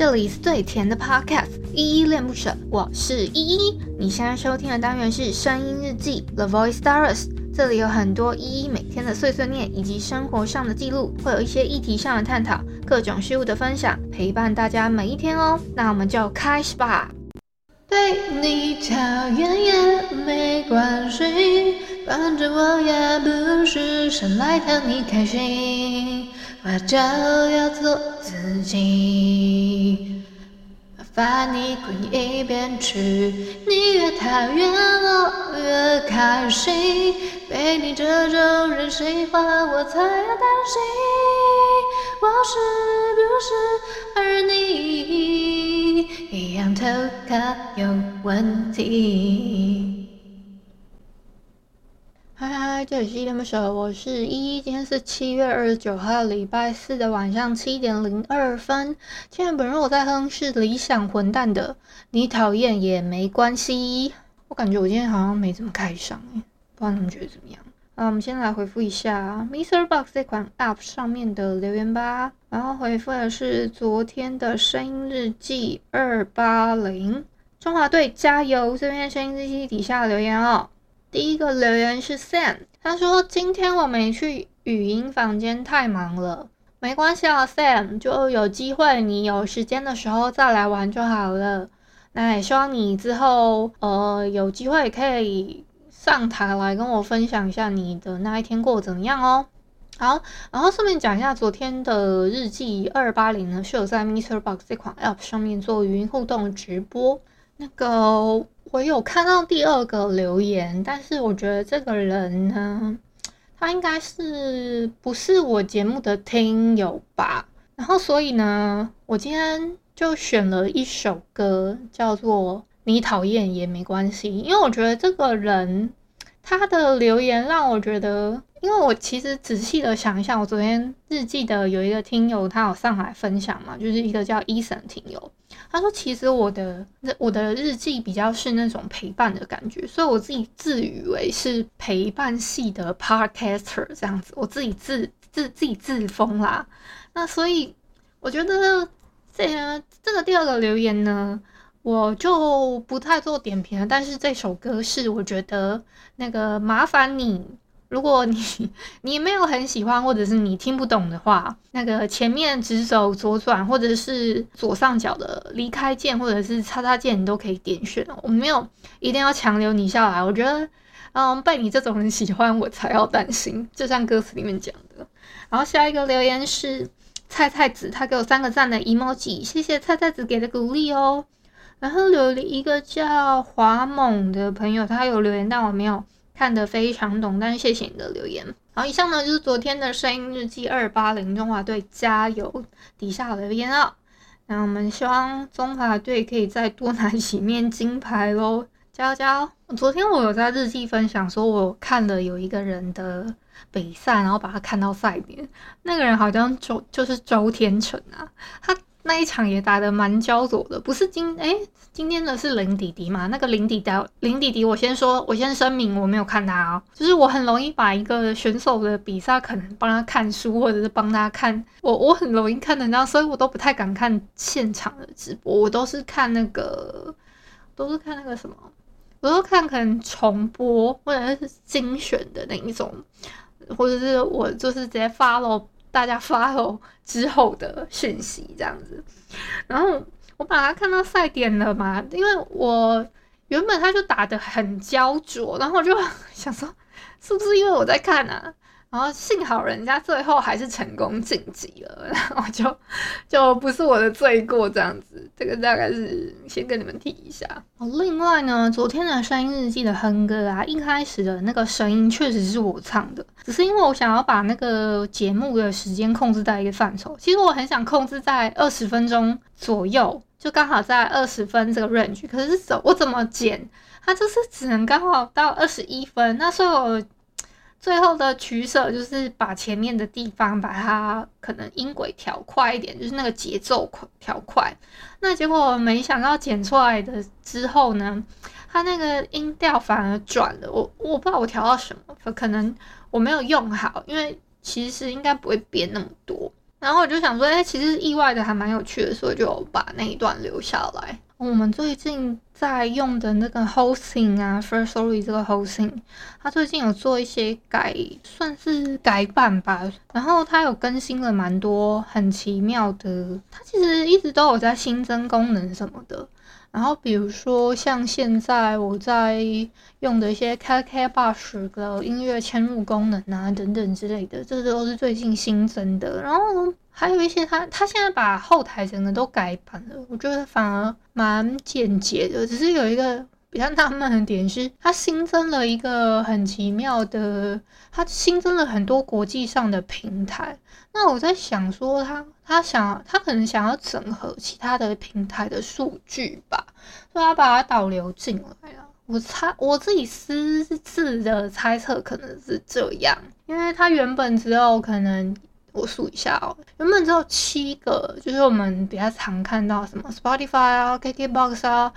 这里是最甜的 Podcast，依依恋不舍，我是依依。你现在收听的单元是声音日记 The Voice Diaries，这里有很多依依每天的碎碎念以及生活上的记录，会有一些议题上的探讨，各种事物的分享，陪伴大家每一天哦。那我们就开始吧。被你讨厌也没关系，反正我也不是生来讨你开心，我就要做自己。把你滚一边去，你越讨厌我越开心，被你这种人喜欢我才要担心，我是不是而你？一样头壳有问题。嗨嗨，这里是依依恋不舍，我是依依。今天是七月二十九号，礼拜四的晚上七点零二分。今天本人我在哼是理想混蛋的，你讨厌也没关系。我感觉我今天好像没怎么开嗓，不知道你们觉得怎么样？那我们先来回复一下 Mr. Box 这款 App 上面的留言吧。然后回复的是昨天的声音日记二八零，中华队加油！这边声音日记底下留言哦。第一个留言是 Sam，他说今天我没去语音房间，太忙了。没关系啊，Sam，就有机会你有时间的时候再来玩就好了。那也希望你之后呃有机会可以。上台来跟我分享一下你的那一天过得怎么样哦。好，然后顺便讲一下昨天的日记二八零呢，是有在 Mr. Box 这款 App 上面做语音互动直播。那个我有看到第二个留言，但是我觉得这个人呢，他应该是不是我节目的听友吧？然后所以呢，我今天就选了一首歌，叫做。你讨厌也没关系，因为我觉得这个人他的留言让我觉得，因为我其实仔细的想一下，我昨天日记的有一个听友，他有上来分享嘛，就是一个叫伊森听友，他说其实我的我的日记比较是那种陪伴的感觉，所以我自己自以为是陪伴系的 Podcaster 这样子，我自己自自自己自封啦。那所以我觉得这这个第二个留言呢。我就不太做点评了，但是这首歌是我觉得那个麻烦你，如果你你没有很喜欢，或者是你听不懂的话，那个前面直走左转，或者是左上角的离开键，或者是叉叉键，你都可以点选。我没有一定要强留你下来，我觉得嗯被你这种人喜欢，我才要担心，就像歌词里面讲的。然后下一个留言是菜菜子，他给我三个赞的 emoji，谢谢菜菜子给的鼓励哦。然后有一个叫华猛的朋友，他有留言，但我没有看得非常懂，但是谢谢你的留言。好，以上呢就是昨天的声音日记二八零中华队加油底下留言哦。那我们希望中华队可以再多拿几面金牌喽，加油加油！昨天我有在日记分享说，我看了有一个人的比赛，然后把他看到赛点，那个人好像周就是周天成啊，他。那一场也打得蛮焦灼的，不是今哎、今天的是林弟弟嘛？那个林弟弟，林弟弟，我先说，我先声明，我没有看他哦，就是我很容易把一个选手的比赛，可能帮他看书，或者是帮他看，我我很容易看得到，所以我都不太敢看现场的直播，我都是看那个，都是看那个什么，我都看可能重播或者是精选的那一种，或者是我就是直接 follow。大家 follow 之后的讯息这样子，然后我把它看到赛点了嘛，因为我原本他就打得很焦灼，然后我就想说，是不是因为我在看啊？然后幸好人家最后还是成功晋级了，然后就就不是我的罪过这样子。这个大概是先跟你们提一下。另外呢，昨天的声音日记的哼歌啊，一开始的那个声音确实是我唱的，只是因为我想要把那个节目的时间控制在一个范畴。其实我很想控制在二十分钟左右，就刚好在二十分这个 range。可是怎我怎么剪，它就是只能刚好到二十一分。那时候我。最后的取舍就是把前面的地方把它可能音轨调快一点，就是那个节奏调快。那结果没想到剪出来的之后呢，它那个音调反而转了。我我不知道我调到什么，可能我没有用好，因为其实应该不会变那么多。然后我就想说，哎，其实意外的还蛮有趣的，所以就把那一段留下来。我们最近在用的那个 hosting 啊，Firstory 这个 hosting，它最近有做一些改，算是改版吧。然后它有更新了蛮多很奇妙的，它其实一直都有在新增功能什么的。然后比如说像现在我在用的一些 KK Bus 的音乐嵌入功能啊，等等之类的，这都是最近新增的。然后。还有一些它它现在把后台整个都改版了，我觉得反而蛮简洁的。只是有一个比较纳闷的点是，它新增了一个很奇妙的，它新增了很多国际上的平台。那我在想说他，他他想他可能想要整合其他的平台的数据吧，所以他把它导流进来了。我猜我自己私自的猜测可能是这样，因为他原本只有可能。我数一下哦，原本只有七个，就是我们比较常看到什么 Spotify 啊、KKBox 啊，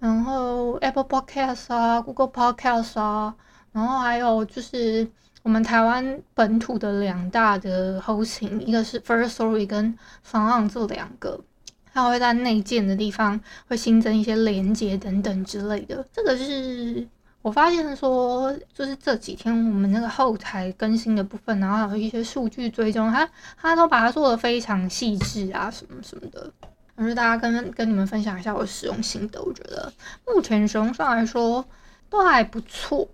然后 Apple Podcast 啊、Google Podcast 啊，然后还有就是我们台湾本土的两大的 hosting，一个是 First Story 跟 f o u n 这两个，它会在内建的地方会新增一些连接等等之类的，这个是。我发现说，就是这几天我们那个后台更新的部分，然后还有一些数据追踪，它它都把它做的非常细致啊，什么什么的。我就大家跟跟你们分享一下我使用心得，我觉得目前使用上来说都还不错。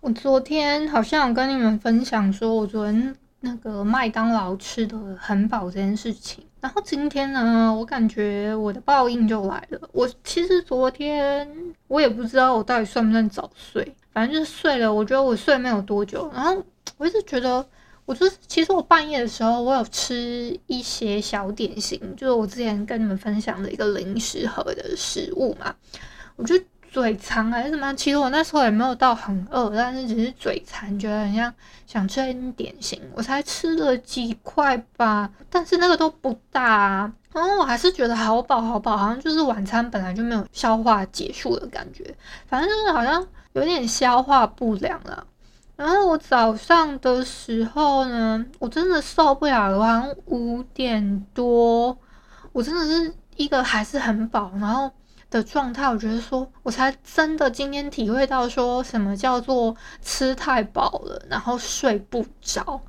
我昨天好像有跟你们分享说，我昨天那个麦当劳吃的很饱这件事情。然后今天呢，我感觉我的报应就来了。我其实昨天我也不知道我到底算不算早睡，反正就是睡了。我觉得我睡没有多久。然后我一直觉得，我就是其实我半夜的时候，我有吃一些小点心，就是我之前跟你们分享的一个零食盒的食物嘛。我就。嘴馋还是什么？其实我那时候也没有到很饿，但是只是嘴馋，觉得很像想吃点点心。我才吃了几块吧，但是那个都不大啊。然后我还是觉得好饱好饱，好像就是晚餐本来就没有消化结束的感觉，反正就是好像有点消化不良了。然后我早上的时候呢，我真的受不了了，好像五点多，我真的是一个还是很饱，然后。的状态，我觉得说，我才真的今天体会到说什么叫做吃太饱了，然后睡不着。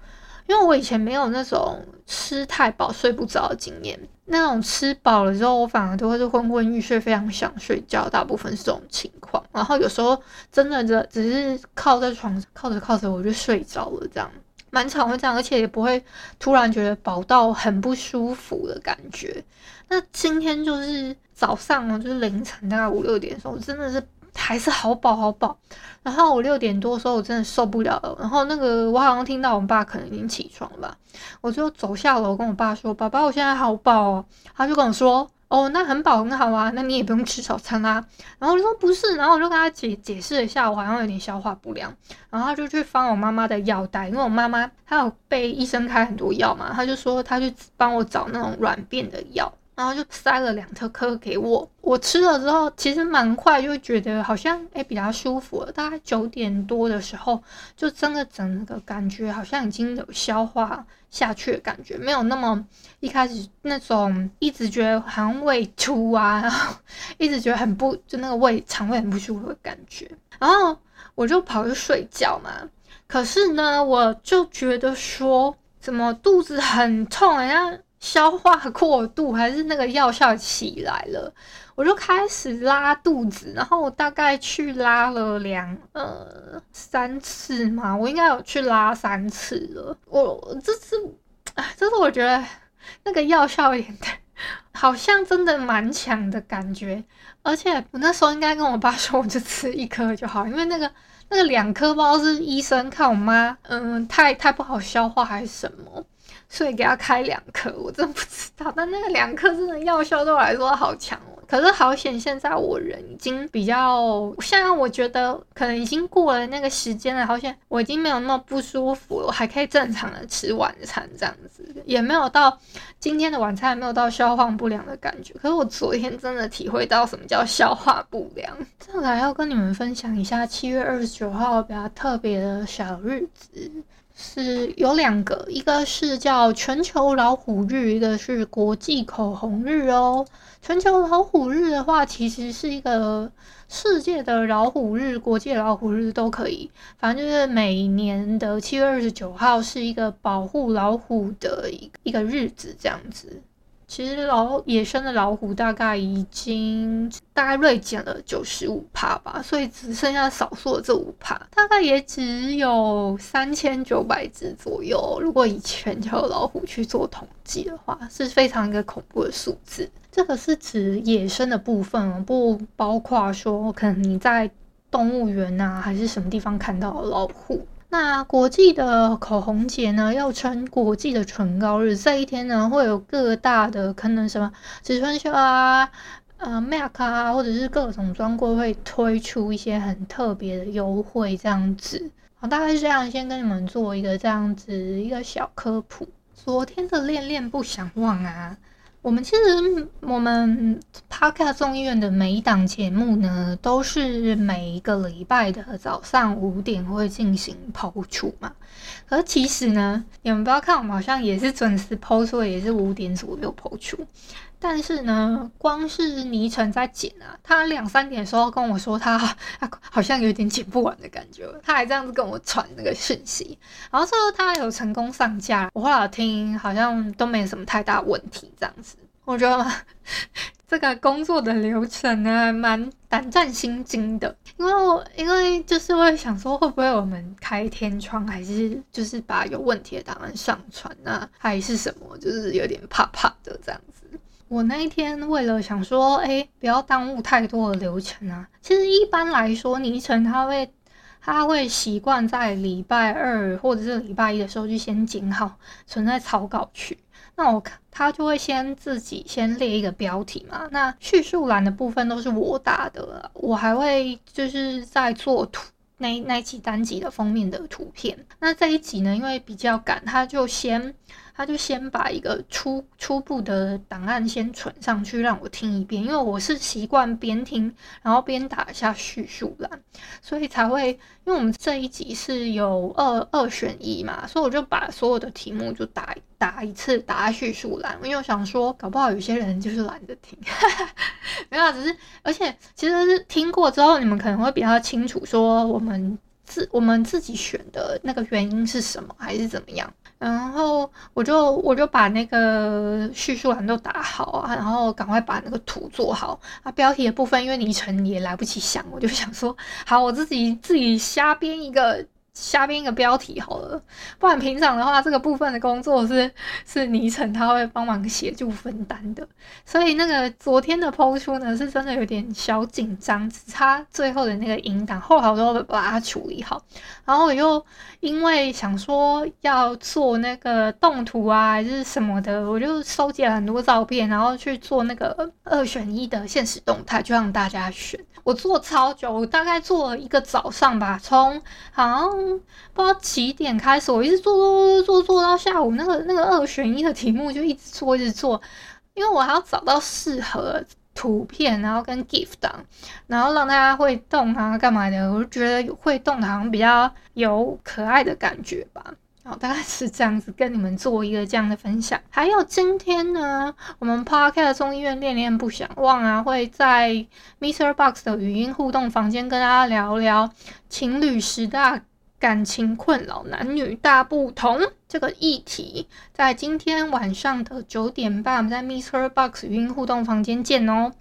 因为我以前没有那种吃太饱睡不着的经验，那种吃饱了之后，我反而都会是昏昏欲睡，非常想睡觉，大部分是这种情况。然后有时候真的只只是靠在床上靠着靠着我就睡着了，这样蛮常会这样，而且也不会突然觉得饱到很不舒服的感觉。那今天就是。早上哦，就是凌晨大概五六点的时候，我真的是还是好饱好饱。然后我六点多的时候，我真的受不了了。然后那个我好像听到我爸可能已经起床了吧，我就走下楼跟我爸说：“爸爸，我现在好饱哦。”他就跟我说：“哦，那很饱很好啊，那你也不用吃早餐啦。”然后我就说：“不是。”然后我就跟他解解释了一下，我好像有点消化不良。然后他就去翻我妈妈的药袋，因为我妈妈她有被医生开很多药嘛，他就说他去帮我找那种软便的药。然后就塞了两颗颗给我，我吃了之后，其实蛮快就觉得好像诶比较舒服了。大概九点多的时候，就真的整个感觉好像已经有消化下去的感觉，没有那么一开始那种一直觉得好像胃突啊，然后一直觉得很不就那个胃肠胃很不舒服的感觉。然后我就跑去睡觉嘛，可是呢，我就觉得说怎么肚子很痛，好像。消化过度还是那个药效起来了，我就开始拉肚子，然后我大概去拉了两呃三次嘛，我应该有去拉三次了。我这次，哎，这次我觉得那个药效也好像真的蛮强的感觉，而且我那时候应该跟我爸说，我就吃一颗就好，因为那个 那个两颗包是医生看我妈，嗯，太太不好消化还是什么。所以给他开两颗，我真不知道。但那个两颗真的药效对我来说好强哦。可是好险，现在我人已经比较，现在我觉得可能已经过了那个时间了。好险，我已经没有那么不舒服了，我还可以正常的吃晚餐，这样子也没有到今天的晚餐也没有到消化不良的感觉。可是我昨天真的体会到什么叫消化不良。再来要跟你们分享一下七月二十九号比较特别的小日子。是有两个，一个是叫全球老虎日，一个是国际口红日哦。全球老虎日的话，其实是一个世界的老虎日、国际老虎日都可以，反正就是每年的七月二十九号是一个保护老虎的一一个日子，这样子。其实老野生的老虎大概已经大概锐减了九十五趴吧，所以只剩下少数的这五趴，大概也只有三千九百只左右。如果以全球老虎去做统计的话，是非常一个恐怖的数字。这个是指野生的部分，不包括说可能你在动物园啊还是什么地方看到的老虎。那国际的口红节呢，又称国际的唇膏日。这一天呢，会有各大的可能什么植村秀啊、呃 MAC 啊，或者是各种专柜会推出一些很特别的优惠，这样子。好，大概是这样，先跟你们做一个这样子一个小科普。昨天的恋恋不想忘啊。我们其实，我们 Podcast 综艺院的每一档节目呢，都是每一个礼拜的早上五点会进行播出嘛。可其实呢，你们不要看我们好像也是准时抛出，也是五点左右抛出。但是呢，光是倪晨在剪啊，他两三点的时候跟我说他，他好像有点剪不完的感觉，他还这样子跟我传那个讯息。然后说他有成功上架，我后来听好像都没什么太大问题，这样子。我觉得这个工作的流程呢，蛮胆战心惊的，因为我因为就是会想说，会不会我们开天窗，还是就是把有问题的档案上传呢，还是什么，就是有点怕怕的这样子。我那一天为了想说，哎、不要耽误太多的流程啊。其实一般来说，倪晨他会他会习惯在礼拜二或者是礼拜一的时候就先剪好，存在草稿区。那我看他就会先自己先列一个标题嘛。那叙述栏的部分都是我打的，我还会就是在做图那那一集单集的封面的图片。那这一集呢，因为比较赶，他就先。他就先把一个初初步的档案先存上去，让我听一遍，因为我是习惯边听然后边打一下叙述栏，所以才会。因为我们这一集是有二二选一嘛，所以我就把所有的题目就打打一次，打叙述栏，因为我想说，搞不好有些人就是懒得听，没有，只是而且其实是听过之后，你们可能会比较清楚，说我们自我们自己选的那个原因是什么，还是怎么样。然后我就我就把那个叙述栏都打好啊，然后赶快把那个图做好啊。标题的部分，因为倪晨也来不及想，我就想说，好，我自己自己瞎编一个。瞎编一个标题好了，不然平常的话，这个部分的工作是 是倪晨他会帮忙协助分担的，所以那个昨天的播出呢，是真的有点小紧张，只差最后的那个音档，后来我都把它处理好，然后我又因为想说要做那个动图啊，还是什么的，我就收集了很多照片，然后去做那个二选一的限时动态，就让大家选。我做超久，我大概做了一个早上吧，从好像不知道几点开始，我一直做做做做做到下午。那个那个二选一的题目就一直做一直做，因为我还要找到适合图片，然后跟 GIF 档，然后让大家会动啊干嘛的，我就觉得会动的好像比较有可爱的感觉吧。好，大概是这样子跟你们做一个这样的分享。还有今天呢，我们 Podcast 综艺院恋恋不想忘啊，会在 MixerBox 的语音互动房间跟大家聊聊情侣十大感情困扰，男女大不同这个议题。在今天晚上的九点半，我们在 Mr. Box 语音互动房间见哦。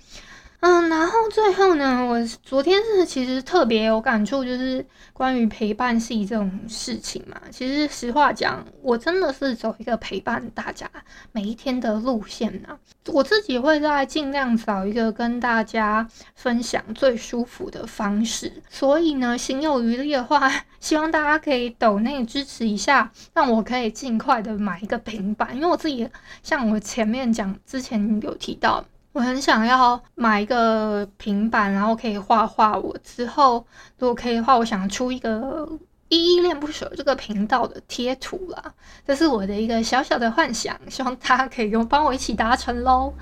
嗯，然后最后呢，我昨天是其实特别有感触，就是关于陪伴系这种事情嘛。其实实话讲，我真的是走一个陪伴大家每一天的路线呢。我自己会在尽量找一个跟大家分享最舒服的方式。所以呢，行有余力的话，希望大家可以抖内支持一下，让我可以尽快的买一个平板，因为我自己像我前面讲之前有提到。我很想要买一个平板，然后可以画画。我之后如果可以的话，我想出一个依依恋不舍这个频道的贴图啦。这是我的一个小小的幻想，希望大家可以跟帮我一起达成喽。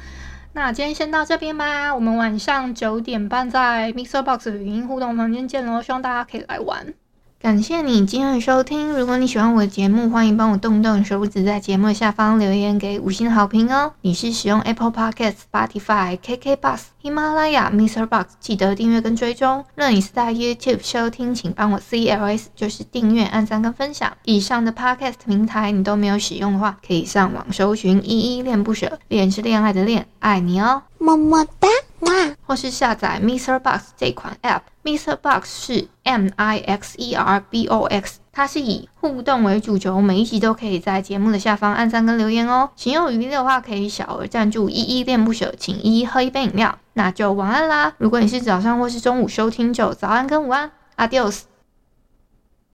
那今天先到这边吧，我们晚上九点半在 Mixer Box 语音互动房间见喽。希望大家可以来玩。感谢你今天的收听。如果你喜欢我的节目，欢迎帮我动动手指，在节目下方留言给五星好评哦。你是使用 Apple Podcasts、Spotify、KK Bus、喜马拉雅、Mr. Box，记得订阅跟追踪。若你是在 YouTube 收听，请帮我 CLS，就是订阅、按赞跟分享。以上的 Podcast 平台你都没有使用的话，可以上网搜寻依依恋不舍，恋是恋爱的恋，爱你哦，么么哒。哇或是下载 Mr. Box 这款 App，Mr. Box 是 M I X E R B O X，它是以互动为主轴，每一集都可以在节目的下方按赞跟留言哦。行有余力的话，可以小额赞助依依恋不舍，请依依喝一杯饮料。那就晚安啦！如果你是早上或是中午收听，就早安跟午安，Adios。